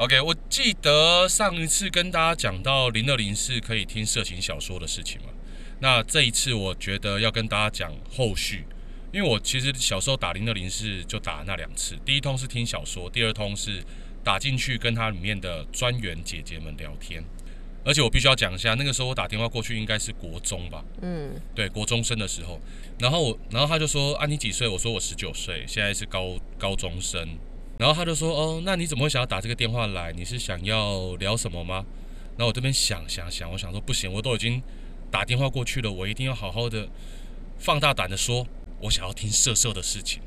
OK，我记得上一次跟大家讲到零二零是可以听色情小说的事情嘛，那这一次我觉得要跟大家讲后续，因为我其实小时候打零二零是就打那两次，第一通是听小说，第二通是打进去跟它里面的专员姐姐们聊天。而且我必须要讲一下，那个时候我打电话过去应该是国中吧，嗯，对，国中生的时候，然后我，然后他就说啊，你几岁？我说我十九岁，现在是高高中生。然后他就说哦，那你怎么会想要打这个电话来？你是想要聊什么吗？然后我这边想想想，我想说不行，我都已经打电话过去了，我一定要好好的放大胆的说，我想要听色色的事情。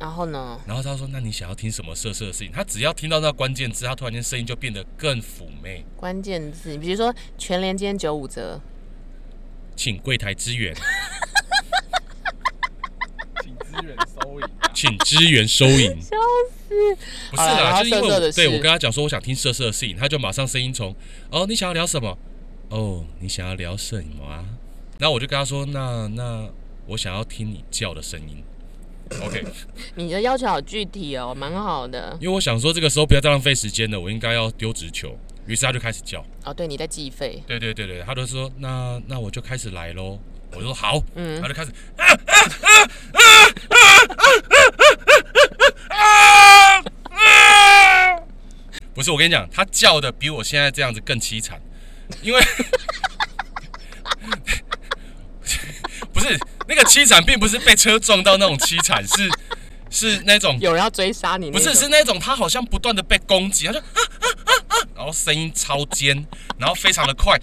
然后呢？然后他说：“那你想要听什么色色的事情？”他只要听到那关键字，他突然间声音就变得更妩媚。关键字，比如说全连间九五折，请柜台支援，请支援收银。请支援收银。不是啦，是因为我色色对我跟他讲说我想听色色的事情，他就马上声音从哦你想要聊什么？哦你想要聊什么啊？然后我就跟他说那那我想要听你叫的声音。OK，你的要求好具体哦，蛮好的。因为我想说这个时候不要再浪费时间了，我应该要丢直球。于是他就开始叫，哦，对，你在计费，对对对对，他就说那那我就开始来喽。我就说好，嗯他就开始不是我跟你讲，他叫的比我现在这样子更凄惨，因为 不是那个凄惨，并不是被车撞到那种凄惨，是是那种有人要追杀你，不是是那种他好像不断的被攻击，他就啊啊啊啊，然后声音超尖，然后非常的快，